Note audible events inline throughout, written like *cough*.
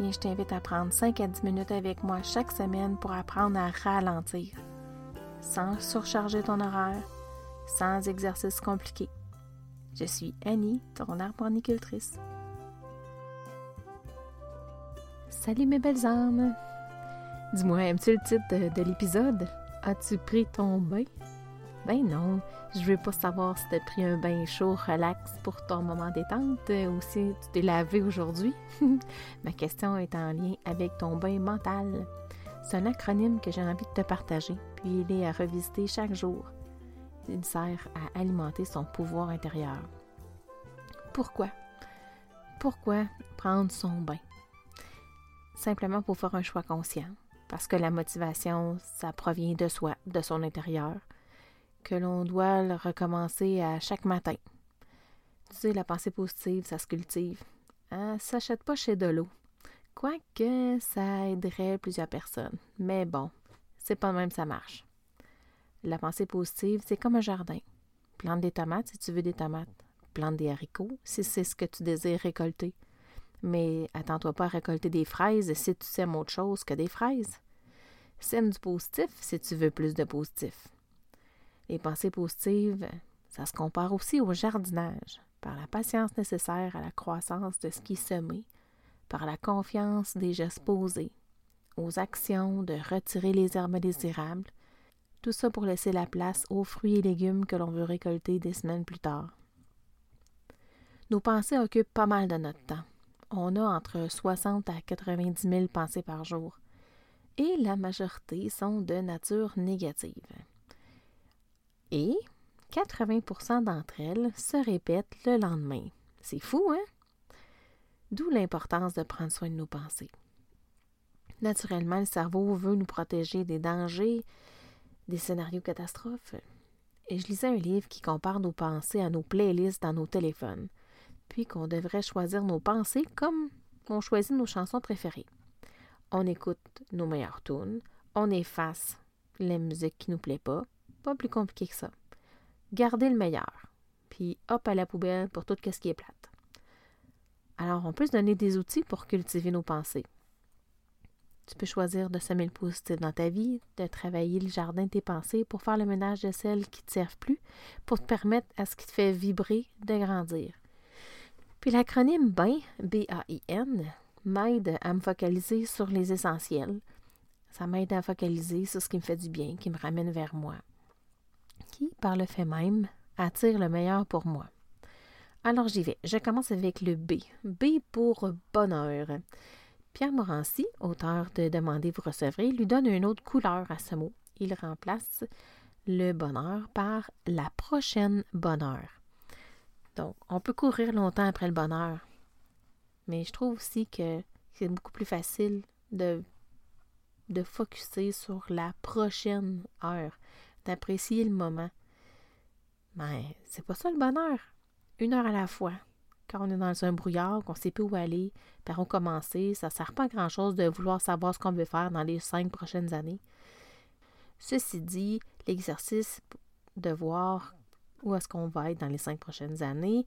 Je t'invite à prendre 5 à 10 minutes avec moi chaque semaine pour apprendre à ralentir, sans surcharger ton horaire, sans exercice compliqué. Je suis Annie, ton arboricultrice. Salut mes belles âmes! Dis-moi, aimes-tu le titre de, de l'épisode? As-tu pris ton bain? Ben non, je veux pas savoir si t'as pris un bain chaud, relax pour ton moment détente ou si tu t'es lavé aujourd'hui. *laughs* Ma question est en lien avec ton bain mental. C'est un acronyme que j'ai envie de te partager, puis il est à revisiter chaque jour. Il sert à alimenter son pouvoir intérieur. Pourquoi? Pourquoi prendre son bain? Simplement pour faire un choix conscient, parce que la motivation, ça provient de soi, de son intérieur que l'on doit le recommencer à chaque matin. Tu sais, la pensée positive, ça se cultive. Hein? Ça s'achète pas chez de l'eau. Quoique ça aiderait plusieurs personnes. Mais bon, c'est pas même ça marche. La pensée positive, c'est comme un jardin. Plante des tomates si tu veux des tomates. Plante des haricots si c'est ce que tu désires récolter. Mais attends-toi pas à récolter des fraises si tu sèmes autre chose que des fraises. Sème du positif si tu veux plus de positif. Les pensées positives, ça se compare aussi au jardinage, par la patience nécessaire à la croissance de ce qui est semé, par la confiance des gestes posés, aux actions de retirer les herbes désirables, tout ça pour laisser la place aux fruits et légumes que l'on veut récolter des semaines plus tard. Nos pensées occupent pas mal de notre temps. On a entre 60 à 90 000 pensées par jour, et la majorité sont de nature négative. Et 80% d'entre elles se répètent le lendemain. C'est fou, hein? D'où l'importance de prendre soin de nos pensées. Naturellement, le cerveau veut nous protéger des dangers, des scénarios catastrophes. Et je lisais un livre qui compare nos pensées à nos playlists dans nos téléphones, puis qu'on devrait choisir nos pensées comme on choisit nos chansons préférées. On écoute nos meilleures tunes, on efface la musique qui nous plaît pas, pas plus compliqué que ça. Gardez le meilleur, puis hop à la poubelle pour tout ce qui est plate. Alors, on peut se donner des outils pour cultiver nos pensées. Tu peux choisir de semer le positif dans ta vie, de travailler le jardin de tes pensées pour faire le ménage de celles qui ne te servent plus, pour te permettre à ce qui te fait vibrer de grandir. Puis l'acronyme BAIN, B-A-I-N, m'aide à me focaliser sur les essentiels. Ça m'aide à focaliser sur ce qui me fait du bien, qui me ramène vers moi qui, par le fait même, attire le meilleur pour moi. Alors j'y vais. Je commence avec le B. B pour bonheur. Pierre Morancy, auteur de Demandez, vous recevrez, lui donne une autre couleur à ce mot. Il remplace le bonheur par la prochaine bonheur. Donc, on peut courir longtemps après le bonheur, mais je trouve aussi que c'est beaucoup plus facile de, de focuser sur la prochaine heure d'apprécier le moment. Mais c'est pas ça le bonheur. Une heure à la fois. Quand on est dans un brouillard, qu'on sait plus où aller, par où commencer, ça sert pas à grand chose de vouloir savoir ce qu'on veut faire dans les cinq prochaines années. Ceci dit, l'exercice de voir où est-ce qu'on va être dans les cinq prochaines années,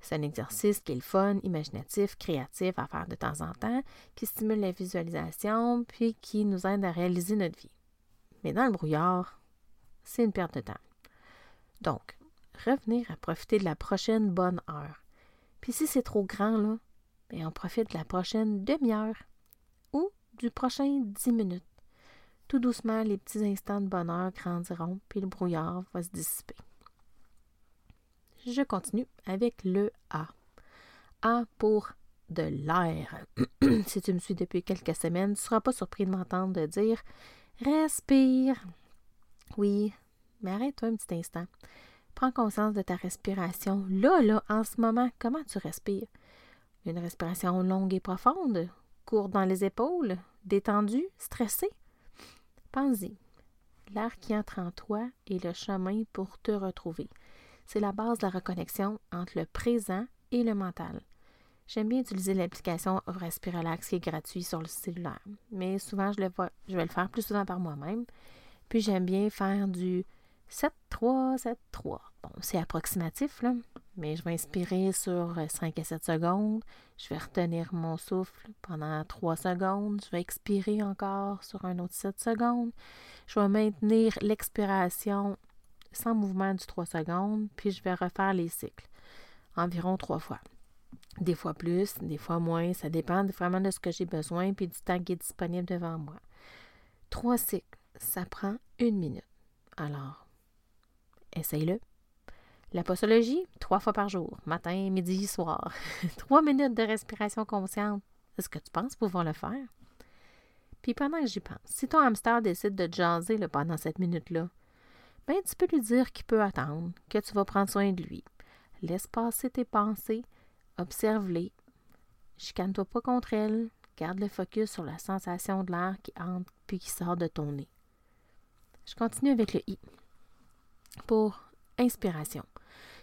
c'est un exercice qui est le fun, imaginatif, créatif à faire de temps en temps, qui stimule la visualisation, puis qui nous aide à réaliser notre vie. Mais dans le brouillard, c'est une perte de temps. Donc, revenir à profiter de la prochaine bonne heure. Puis si c'est trop grand, là, bien, on profite de la prochaine demi-heure ou du prochain dix minutes. Tout doucement, les petits instants de bonheur grandiront, puis le brouillard va se dissiper. Je continue avec le A. A pour de l'air. *clears throat* si tu me suis depuis quelques semaines, tu ne seras pas surpris de m'entendre dire Respire. Oui, mais arrête-toi un petit instant. Prends conscience de ta respiration. Là, là, en ce moment, comment tu respires? Une respiration longue et profonde, courte dans les épaules, détendu, stressé? Pense-y. L'air qui entre en toi est le chemin pour te retrouver. C'est la base de la reconnexion entre le présent et le mental. J'aime bien utiliser l'application Respiralax qui est gratuite sur le cellulaire, mais souvent je, je vais le faire plus souvent par moi-même. Puis j'aime bien faire du 7-3, 7-3. Bon, c'est approximatif, là, mais je vais inspirer sur 5 à 7 secondes. Je vais retenir mon souffle pendant 3 secondes. Je vais expirer encore sur un autre 7 secondes. Je vais maintenir l'expiration sans mouvement du 3 secondes, puis je vais refaire les cycles environ 3 fois. Des fois plus, des fois moins, ça dépend vraiment de ce que j'ai besoin puis du temps qui est disponible devant moi. Trois cycles, ça prend une minute. Alors, essaye-le. La postologie, trois fois par jour, matin, midi, soir. *laughs* trois minutes de respiration consciente. Est-ce que tu penses pouvoir le faire? Puis pendant que j'y pense, si ton hamster décide de jaser pendant cette minute-là, ben tu peux lui dire qu'il peut attendre, que tu vas prendre soin de lui. Laisse passer tes pensées, observe-les. Chicane-toi pas contre elles. Garde le focus sur la sensation de l'air qui entre puis qui sort de ton nez. Je continue avec le I. Pour inspiration.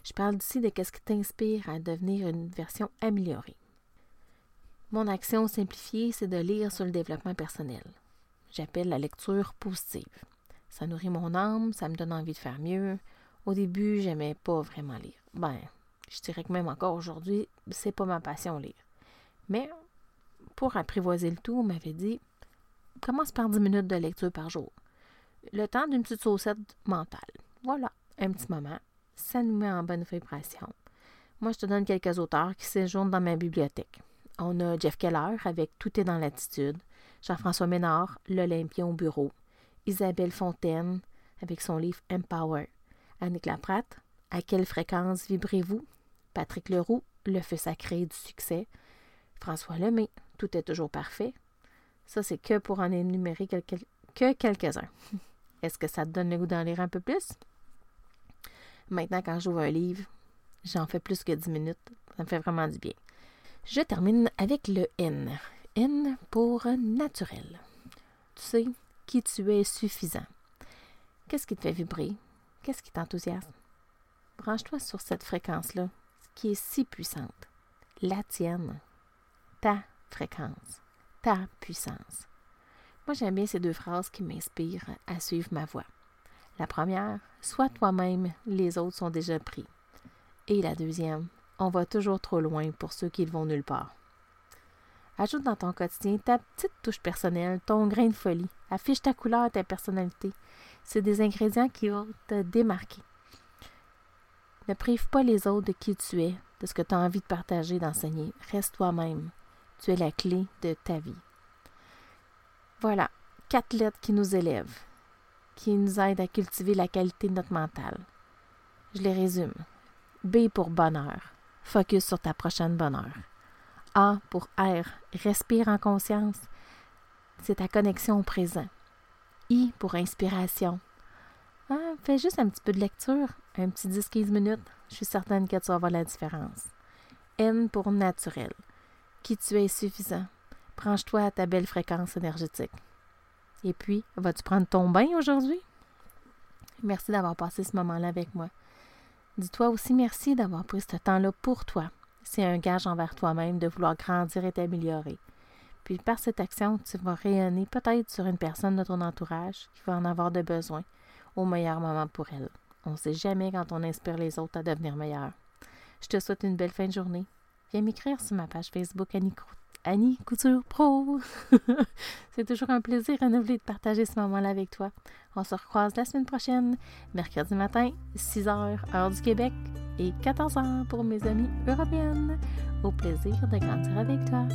Je parle d'ici de ce qui t'inspire à devenir une version améliorée. Mon action simplifiée, c'est de lire sur le développement personnel. J'appelle la lecture positive. Ça nourrit mon âme, ça me donne envie de faire mieux. Au début, j'aimais pas vraiment lire. Ben, je dirais que même encore aujourd'hui, c'est pas ma passion lire. Mais pour apprivoiser le tout, on m'avait dit commence par 10 minutes de lecture par jour. Le temps d'une petite saucette mentale. Voilà, un petit moment. Ça nous met en bonne vibration. Moi, je te donne quelques auteurs qui séjournent dans ma bibliothèque. On a Jeff Keller avec Tout est dans l'attitude, Jean-François Ménard, L'Olympien au bureau, Isabelle Fontaine avec son livre Empower, Annick Laprate, À quelle fréquence vibrez-vous? Patrick Leroux, Le feu sacré du succès, François Lemay, Tout est toujours parfait. Ça, c'est que pour en énumérer que quelques-uns. *laughs* Est-ce que ça te donne le goût d'en lire un peu plus? Maintenant, quand j'ouvre un livre, j'en fais plus que 10 minutes. Ça me fait vraiment du bien. Je termine avec le N. N pour naturel. Tu sais qui tu es suffisant. Qu'est-ce qui te fait vibrer? Qu'est-ce qui t'enthousiasme? Branche-toi sur cette fréquence-là, qui est si puissante. La tienne. Ta fréquence. Ta puissance. Moi, j'aime bien ces deux phrases qui m'inspirent à suivre ma voie. La première, sois toi-même, les autres sont déjà pris. Et la deuxième, on va toujours trop loin pour ceux qui ne vont nulle part. Ajoute dans ton quotidien ta petite touche personnelle, ton grain de folie. Affiche ta couleur, ta personnalité. C'est des ingrédients qui vont te démarquer. Ne prive pas les autres de qui tu es, de ce que tu as envie de partager, d'enseigner. Reste toi-même. Tu es la clé de ta vie. Voilà, quatre lettres qui nous élèvent, qui nous aident à cultiver la qualité de notre mental. Je les résume. B pour bonheur. Focus sur ta prochaine bonheur. A pour air. Respire en conscience. C'est ta connexion au présent. I pour inspiration. Ah, fais juste un petit peu de lecture, un petit 10-15 minutes. Je suis certaine que tu vas voir la différence. N pour naturel. Qui tu es suffisant. Branche-toi à ta belle fréquence énergétique. Et puis, vas-tu prendre ton bain aujourd'hui? Merci d'avoir passé ce moment-là avec moi. Dis-toi aussi merci d'avoir pris ce temps-là pour toi. C'est un gage envers toi-même de vouloir grandir et t'améliorer. Puis par cette action, tu vas rayonner peut-être sur une personne de ton entourage qui va en avoir de besoin au meilleur moment pour elle. On ne sait jamais quand on inspire les autres à devenir meilleurs. Je te souhaite une belle fin de journée. Viens m'écrire sur ma page Facebook Annie Annie Couture Pro. *laughs* C'est toujours un plaisir renouvelé de partager ce moment-là avec toi. On se recroise la semaine prochaine, mercredi matin, 6h, heure du Québec, et 14h pour mes amis européennes. Au plaisir de grandir avec toi.